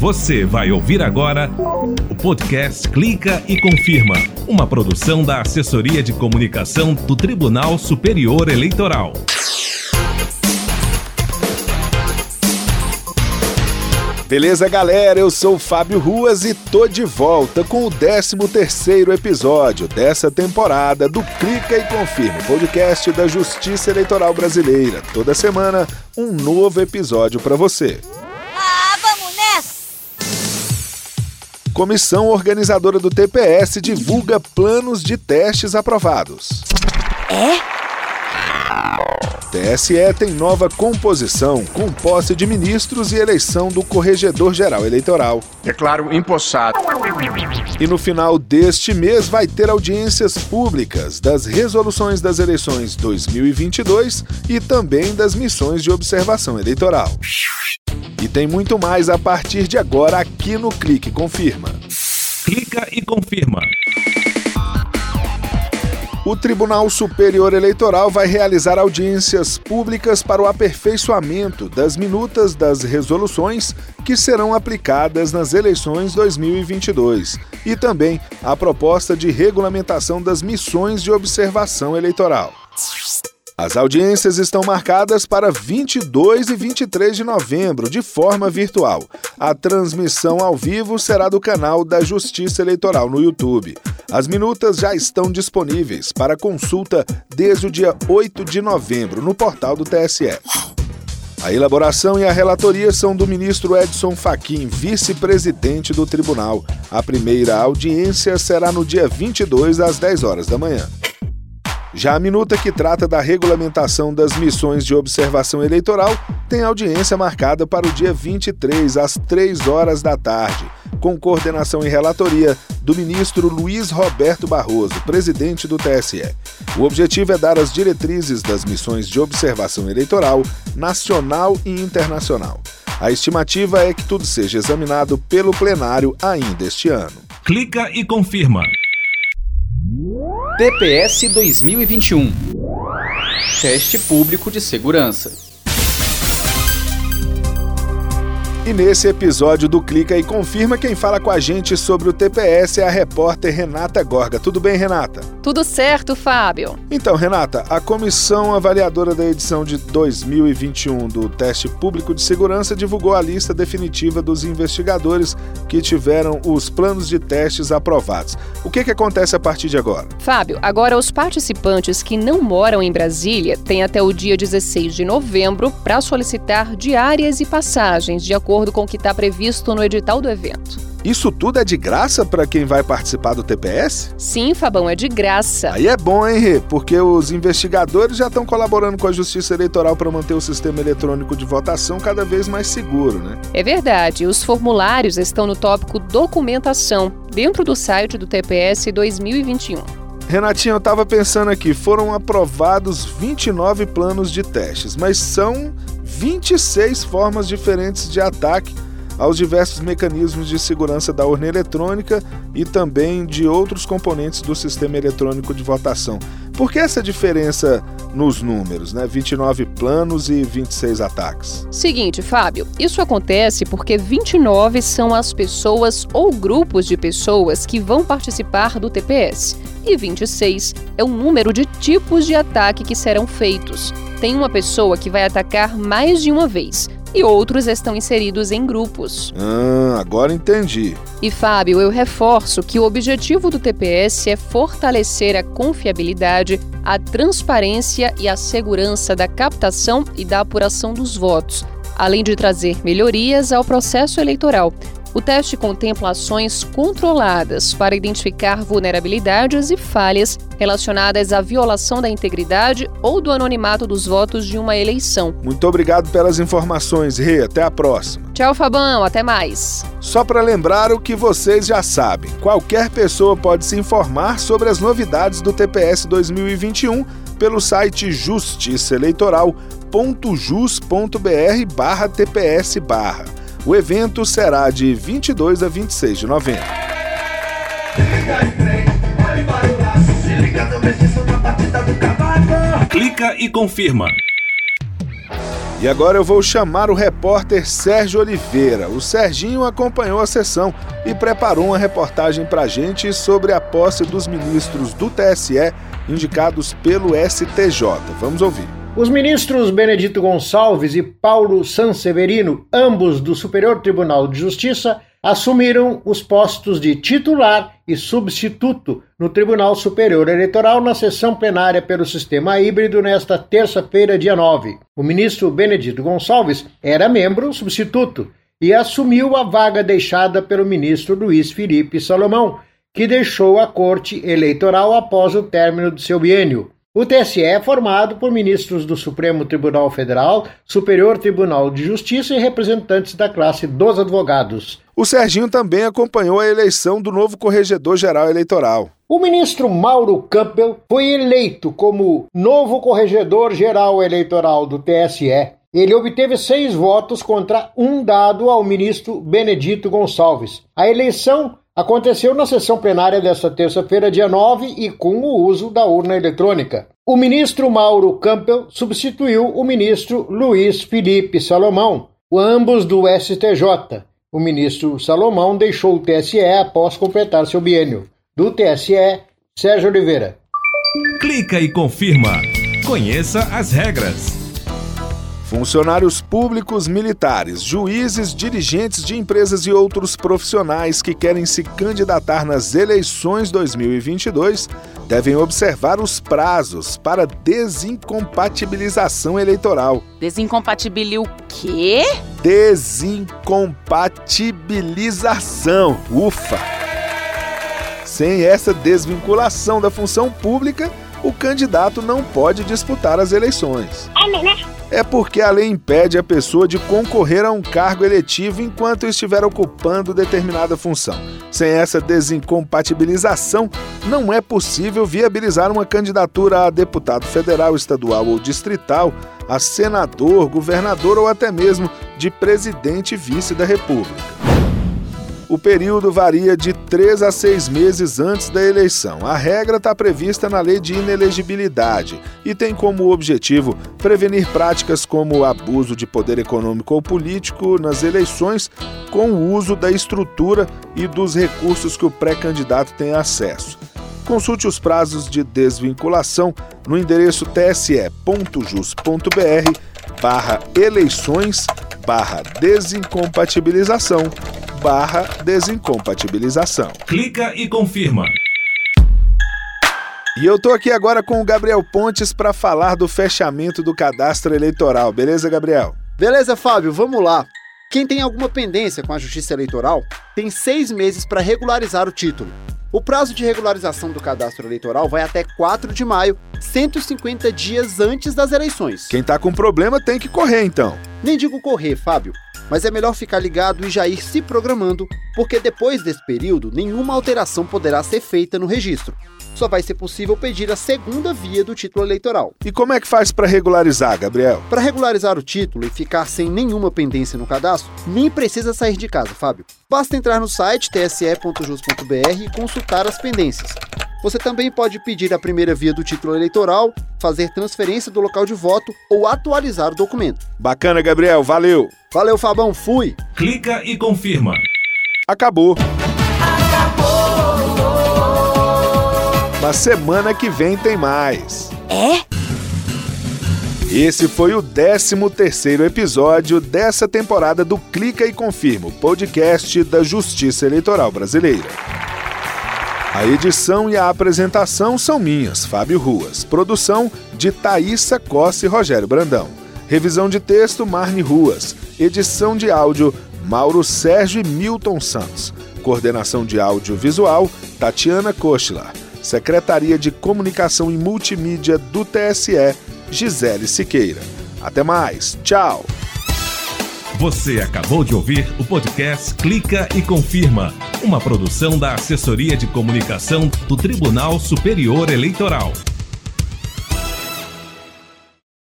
Você vai ouvir agora o podcast Clica e Confirma, uma produção da Assessoria de Comunicação do Tribunal Superior Eleitoral. Beleza, galera? Eu sou o Fábio Ruas e tô de volta com o 13º episódio dessa temporada do Clica e Confirma, podcast da Justiça Eleitoral Brasileira. Toda semana, um novo episódio para você. Comissão organizadora do TPS divulga planos de testes aprovados. É? TSE tem nova composição, com posse de ministros e eleição do Corregedor-Geral Eleitoral. Declaro empossado. E no final deste mês vai ter audiências públicas das resoluções das eleições 2022 e também das missões de observação eleitoral. E tem muito mais a partir de agora aqui no Clique Confirma. Clica e confirma. O Tribunal Superior Eleitoral vai realizar audiências públicas para o aperfeiçoamento das minutas das resoluções que serão aplicadas nas eleições 2022 e também a proposta de regulamentação das missões de observação eleitoral. As audiências estão marcadas para 22 e 23 de novembro, de forma virtual. A transmissão ao vivo será do canal da Justiça Eleitoral no YouTube. As minutas já estão disponíveis para consulta desde o dia 8 de novembro no portal do TSE. A elaboração e a relatoria são do ministro Edson Fachin, vice-presidente do tribunal. A primeira audiência será no dia 22 às 10 horas da manhã. Já a minuta que trata da regulamentação das missões de observação eleitoral tem audiência marcada para o dia 23, às 3 horas da tarde, com coordenação e relatoria do ministro Luiz Roberto Barroso, presidente do TSE. O objetivo é dar as diretrizes das missões de observação eleitoral nacional e internacional. A estimativa é que tudo seja examinado pelo plenário ainda este ano. Clica e confirma. TPS 2021 Teste Público de Segurança E nesse episódio do Clica e Confirma, quem fala com a gente sobre o TPS é a repórter Renata Gorga. Tudo bem, Renata? Tudo certo, Fábio. Então, Renata, a comissão avaliadora da edição de 2021 do Teste Público de Segurança divulgou a lista definitiva dos investigadores que tiveram os planos de testes aprovados. O que, que acontece a partir de agora? Fábio, agora os participantes que não moram em Brasília têm até o dia 16 de novembro para solicitar diárias e passagens de acordo acordo com o que está previsto no edital do evento. Isso tudo é de graça para quem vai participar do TPS? Sim, Fabão, é de graça. Aí é bom, hein, Rê? Porque os investigadores já estão colaborando com a Justiça Eleitoral para manter o sistema eletrônico de votação cada vez mais seguro, né? É verdade. Os formulários estão no tópico Documentação, dentro do site do TPS 2021. Renatinho, eu estava pensando aqui, foram aprovados 29 planos de testes, mas são 26 formas diferentes de ataque aos diversos mecanismos de segurança da urna eletrônica e também de outros componentes do sistema eletrônico de votação. Por que essa diferença nos números, né? 29 planos e 26 ataques? Seguinte, Fábio, isso acontece porque 29 são as pessoas ou grupos de pessoas que vão participar do TPS e 26 é o número de tipos de ataque que serão feitos tem uma pessoa que vai atacar mais de uma vez e outros estão inseridos em grupos. Ah, agora entendi. E Fábio, eu reforço que o objetivo do TPS é fortalecer a confiabilidade, a transparência e a segurança da captação e da apuração dos votos, além de trazer melhorias ao processo eleitoral, o teste contempla ações controladas para identificar vulnerabilidades e falhas relacionadas à violação da integridade ou do anonimato dos votos de uma eleição. Muito obrigado pelas informações, Rê. Até a próxima. Tchau, Fabão. Até mais. Só para lembrar o que vocês já sabem: qualquer pessoa pode se informar sobre as novidades do TPS 2021 pelo site justiçaeleitoral.jus.br/tps/. O evento será de 22 a 26 de novembro. Clica e confirma. E agora eu vou chamar o repórter Sérgio Oliveira. O Serginho acompanhou a sessão e preparou uma reportagem para a gente sobre a posse dos ministros do TSE indicados pelo STJ. Vamos ouvir. Os ministros Benedito Gonçalves e Paulo Sanseverino, ambos do Superior Tribunal de Justiça, assumiram os postos de titular e substituto no Tribunal Superior Eleitoral na sessão plenária pelo sistema híbrido nesta terça-feira, dia 9. O ministro Benedito Gonçalves era membro substituto e assumiu a vaga deixada pelo ministro Luiz Felipe Salomão, que deixou a Corte Eleitoral após o término do seu biênio. O TSE é formado por ministros do Supremo Tribunal Federal, Superior Tribunal de Justiça e representantes da classe dos advogados. O Serginho também acompanhou a eleição do novo Corregedor-Geral Eleitoral. O ministro Mauro Campbell foi eleito como novo Corregedor-Geral Eleitoral do TSE. Ele obteve seis votos contra um dado ao ministro Benedito Gonçalves. A eleição aconteceu na sessão plenária desta terça-feira, dia 9, e com o uso da urna eletrônica. O ministro Mauro Campbell substituiu o ministro Luiz Felipe Salomão, ambos do STJ. O ministro Salomão deixou o TSE após completar seu biênio. Do TSE, Sérgio Oliveira. Clica e confirma. Conheça as regras. Funcionários públicos militares, juízes, dirigentes de empresas e outros profissionais que querem se candidatar nas eleições 2022 devem observar os prazos para desincompatibilização eleitoral. Desincompatibilir o quê? Desincompatibilização. Ufa! Sem essa desvinculação da função pública, o candidato não pode disputar as eleições. É, né? É porque a lei impede a pessoa de concorrer a um cargo eletivo enquanto estiver ocupando determinada função. Sem essa desincompatibilização, não é possível viabilizar uma candidatura a deputado federal, estadual ou distrital, a senador, governador ou até mesmo de presidente e vice da República. O período varia de três a seis meses antes da eleição. A regra está prevista na lei de inelegibilidade e tem como objetivo prevenir práticas como o abuso de poder econômico ou político nas eleições com o uso da estrutura e dos recursos que o pré-candidato tem acesso. Consulte os prazos de desvinculação no endereço tse.jus.br barra eleições barra desincompatibilização barra desincompatibilização. Clica e confirma. E eu tô aqui agora com o Gabriel Pontes para falar do fechamento do cadastro eleitoral. Beleza, Gabriel? Beleza, Fábio, vamos lá. Quem tem alguma pendência com a Justiça Eleitoral tem seis meses para regularizar o título. O prazo de regularização do cadastro eleitoral vai até 4 de maio, 150 dias antes das eleições. Quem tá com problema tem que correr, então. Nem digo correr, Fábio mas é melhor ficar ligado e já ir se programando, porque depois desse período nenhuma alteração poderá ser feita no registro. Só vai ser possível pedir a segunda via do título eleitoral. E como é que faz para regularizar, Gabriel? Para regularizar o título e ficar sem nenhuma pendência no cadastro, nem precisa sair de casa, Fábio. Basta entrar no site tse.jus.br e consultar as pendências. Você também pode pedir a primeira via do título eleitoral, fazer transferência do local de voto ou atualizar o documento. Bacana, Gabriel. Valeu. Valeu, Fabão. Fui. Clica e confirma. Acabou. Acabou. Na semana que vem tem mais. É? Esse foi o 13 terceiro episódio dessa temporada do Clica e Confirma, podcast da Justiça Eleitoral Brasileira. A edição e a apresentação são minhas, Fábio Ruas. Produção de Thaísa Costa e Rogério Brandão. Revisão de texto, Marne Ruas. Edição de áudio, Mauro Sérgio e Milton Santos. Coordenação de áudio visual, Tatiana Kochlar. Secretaria de Comunicação e Multimídia do TSE, Gisele Siqueira. Até mais. Tchau. Você acabou de ouvir o podcast Clica e Confirma, uma produção da Assessoria de Comunicação do Tribunal Superior Eleitoral.